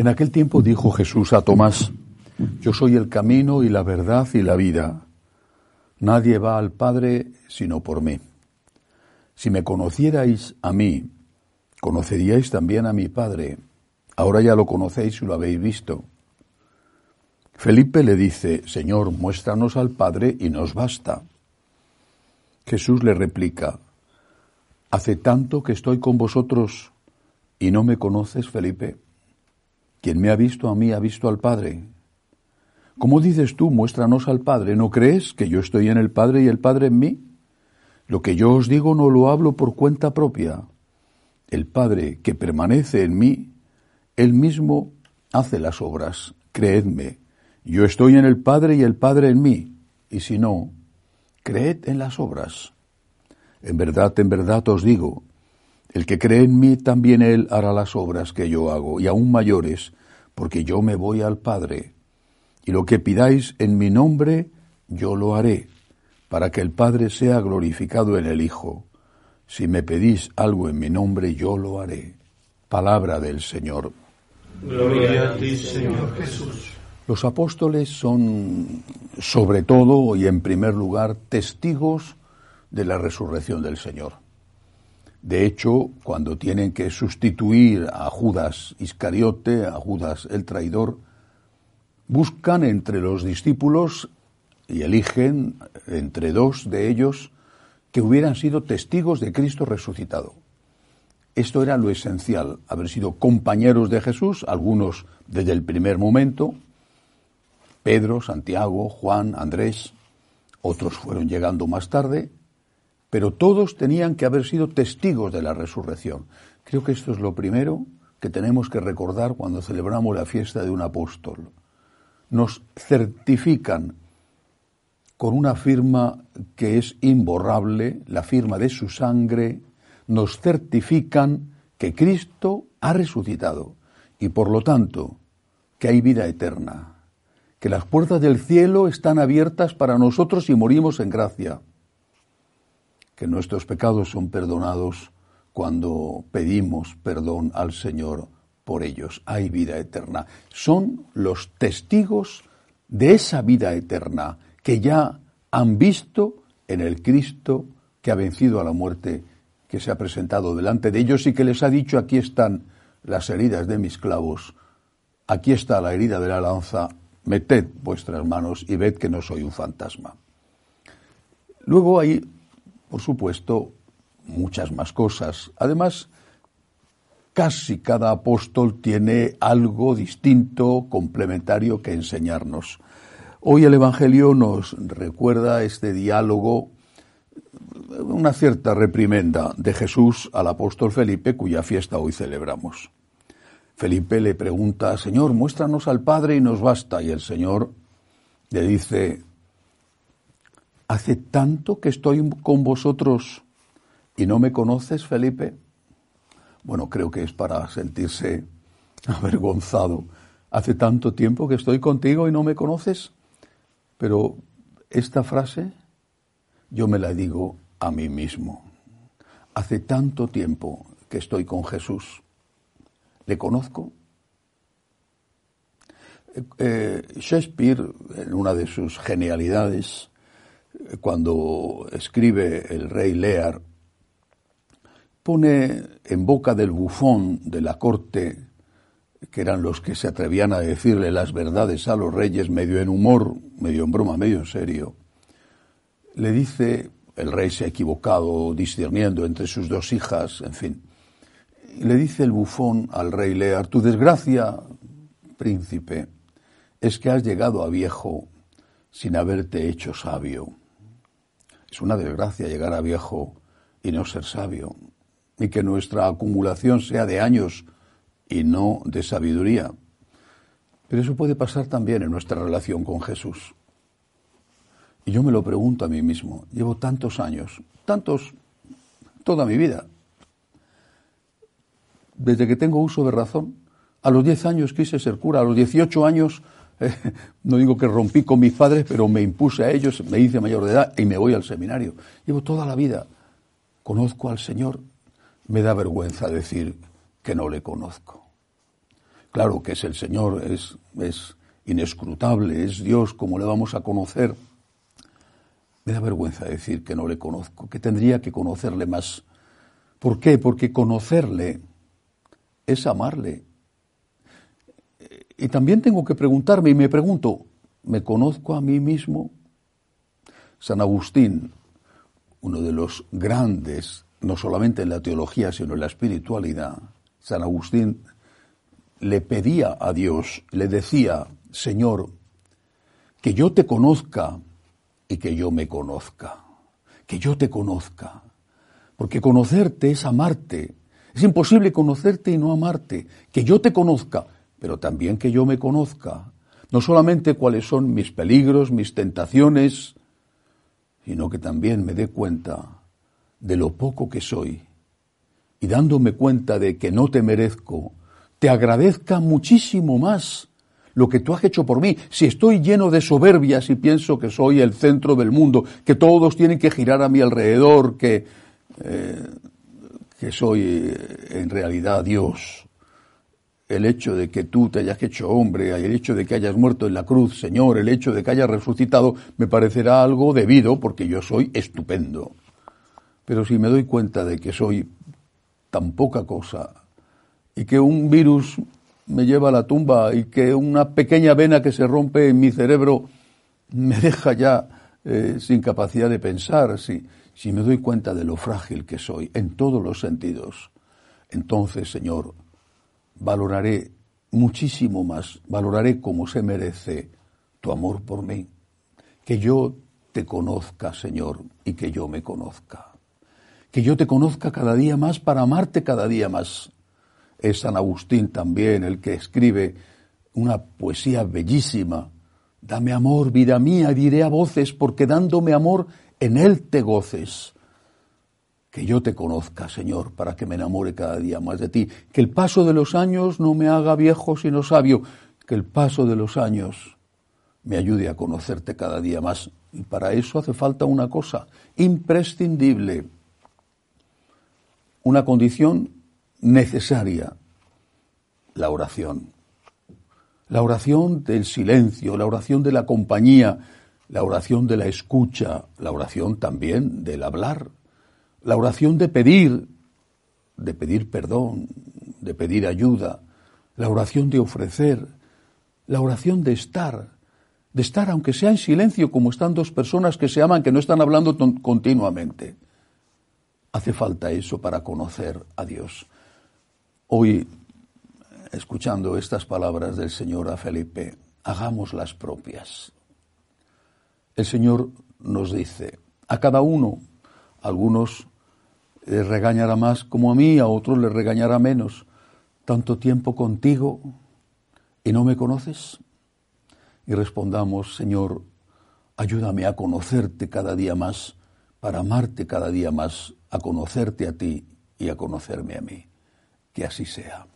En aquel tiempo dijo Jesús a Tomás, Yo soy el camino y la verdad y la vida. Nadie va al Padre sino por mí. Si me conocierais a mí, conoceríais también a mi Padre. Ahora ya lo conocéis y lo habéis visto. Felipe le dice, Señor, muéstranos al Padre y nos basta. Jesús le replica, Hace tanto que estoy con vosotros y no me conoces, Felipe. Quien me ha visto a mí ha visto al Padre. ¿Cómo dices tú, muéstranos al Padre? ¿No crees que yo estoy en el Padre y el Padre en mí? Lo que yo os digo no lo hablo por cuenta propia. El Padre que permanece en mí, Él mismo hace las obras. Creedme, yo estoy en el Padre y el Padre en mí. Y si no, creed en las obras. En verdad, en verdad os digo, el que cree en mí, también él hará las obras que yo hago, y aún mayores, porque yo me voy al Padre. Y lo que pidáis en mi nombre, yo lo haré, para que el Padre sea glorificado en el Hijo. Si me pedís algo en mi nombre, yo lo haré. Palabra del Señor. Gloria a ti, Señor Jesús. Los apóstoles son, sobre todo y en primer lugar, testigos de la resurrección del Señor. De hecho, cuando tienen que sustituir a Judas Iscariote, a Judas el traidor, buscan entre los discípulos y eligen entre dos de ellos que hubieran sido testigos de Cristo resucitado. Esto era lo esencial, haber sido compañeros de Jesús, algunos desde el primer momento, Pedro, Santiago, Juan, Andrés, otros fueron llegando más tarde, pero todos tenían que haber sido testigos de la resurrección. Creo que esto es lo primero que tenemos que recordar cuando celebramos la fiesta de un apóstol. Nos certifican con una firma que es imborrable, la firma de su sangre, nos certifican que Cristo ha resucitado y por lo tanto que hay vida eterna, que las puertas del cielo están abiertas para nosotros y morimos en gracia que nuestros pecados son perdonados cuando pedimos perdón al Señor por ellos. Hay vida eterna. Son los testigos de esa vida eterna que ya han visto en el Cristo que ha vencido a la muerte, que se ha presentado delante de ellos y que les ha dicho, aquí están las heridas de mis clavos, aquí está la herida de la lanza, meted vuestras manos y ved que no soy un fantasma. Luego hay por supuesto, muchas más cosas. Además, casi cada apóstol tiene algo distinto, complementario que enseñarnos. Hoy el Evangelio nos recuerda este diálogo, una cierta reprimenda de Jesús al apóstol Felipe, cuya fiesta hoy celebramos. Felipe le pregunta, Señor, muéstranos al Padre y nos basta. Y el Señor le dice, ¿Hace tanto que estoy con vosotros y no me conoces, Felipe? Bueno, creo que es para sentirse avergonzado. Hace tanto tiempo que estoy contigo y no me conoces. Pero esta frase yo me la digo a mí mismo. Hace tanto tiempo que estoy con Jesús. ¿Le conozco? Eh, eh, Shakespeare, en una de sus genialidades, cuando escribe el rey Lear, pone en boca del bufón de la corte, que eran los que se atrevían a decirle las verdades a los reyes, medio en humor, medio en broma, medio en serio, le dice, el rey se ha equivocado discerniendo entre sus dos hijas, en fin, le dice el bufón al rey Lear, tu desgracia, príncipe, es que has llegado a viejo sin haberte hecho sabio. Es una desgracia llegar a viejo y no ser sabio, y que nuestra acumulación sea de años y no de sabiduría. Pero eso puede pasar también en nuestra relación con Jesús. Y yo me lo pregunto a mí mismo, llevo tantos años, tantos, toda mi vida, desde que tengo uso de razón. A los 10 años quise ser cura, a los 18 años no digo que rompí con mis padres, pero me impuse a ellos, me hice mayor de edad y me voy al seminario. Llevo toda la vida. Conozco al Señor. Me da vergüenza decir que no le conozco. Claro que es el Señor, es, es inescrutable, es Dios, como le vamos a conocer. Me da vergüenza decir que no le conozco, que tendría que conocerle más. ¿Por qué? Porque conocerle es amarle. Y también tengo que preguntarme, y me pregunto, ¿me conozco a mí mismo? San Agustín, uno de los grandes, no solamente en la teología, sino en la espiritualidad, San Agustín le pedía a Dios, le decía, Señor, que yo te conozca y que yo me conozca, que yo te conozca, porque conocerte es amarte, es imposible conocerte y no amarte, que yo te conozca, pero también que yo me conozca, no solamente cuáles son mis peligros, mis tentaciones, sino que también me dé cuenta de lo poco que soy y dándome cuenta de que no te merezco, te agradezca muchísimo más lo que tú has hecho por mí. Si estoy lleno de soberbias y pienso que soy el centro del mundo, que todos tienen que girar a mi alrededor, que, eh, que soy eh, en realidad Dios, el hecho de que tú te hayas hecho hombre, el hecho de que hayas muerto en la cruz, Señor, el hecho de que hayas resucitado, me parecerá algo debido porque yo soy estupendo. Pero si me doy cuenta de que soy tan poca cosa y que un virus me lleva a la tumba y que una pequeña vena que se rompe en mi cerebro me deja ya eh, sin capacidad de pensar, si, si me doy cuenta de lo frágil que soy en todos los sentidos, entonces, Señor, valoraré muchísimo más, valoraré como se merece tu amor por mí, que yo te conozca, Señor, y que yo me conozca. Que yo te conozca cada día más para amarte cada día más. Es San Agustín también el que escribe una poesía bellísima. Dame amor, vida mía, diré a voces, porque dándome amor, en él te goces que yo te conozca, Señor, para que me enamore cada día más de ti, que el paso de los años no me haga viejo sino sabio, que el paso de los años me ayude a conocerte cada día más. Y para eso hace falta una cosa imprescindible, una condición necesaria, la oración. La oración del silencio, la oración de la compañía, la oración de la escucha, la oración también del hablar, la oración de pedir, de pedir perdón, de pedir ayuda, la oración de ofrecer, la oración de estar, de estar aunque sea en silencio como están dos personas que se aman, que no están hablando continuamente. Hace falta eso para conocer a Dios. Hoy, escuchando estas palabras del Señor a Felipe, hagamos las propias. El Señor nos dice, a cada uno, algunos les regañará más como a mí, a otros les regañará menos. Tanto tiempo contigo y no me conoces. Y respondamos, Señor, ayúdame a conocerte cada día más, para amarte cada día más, a conocerte a ti y a conocerme a mí. Que así sea.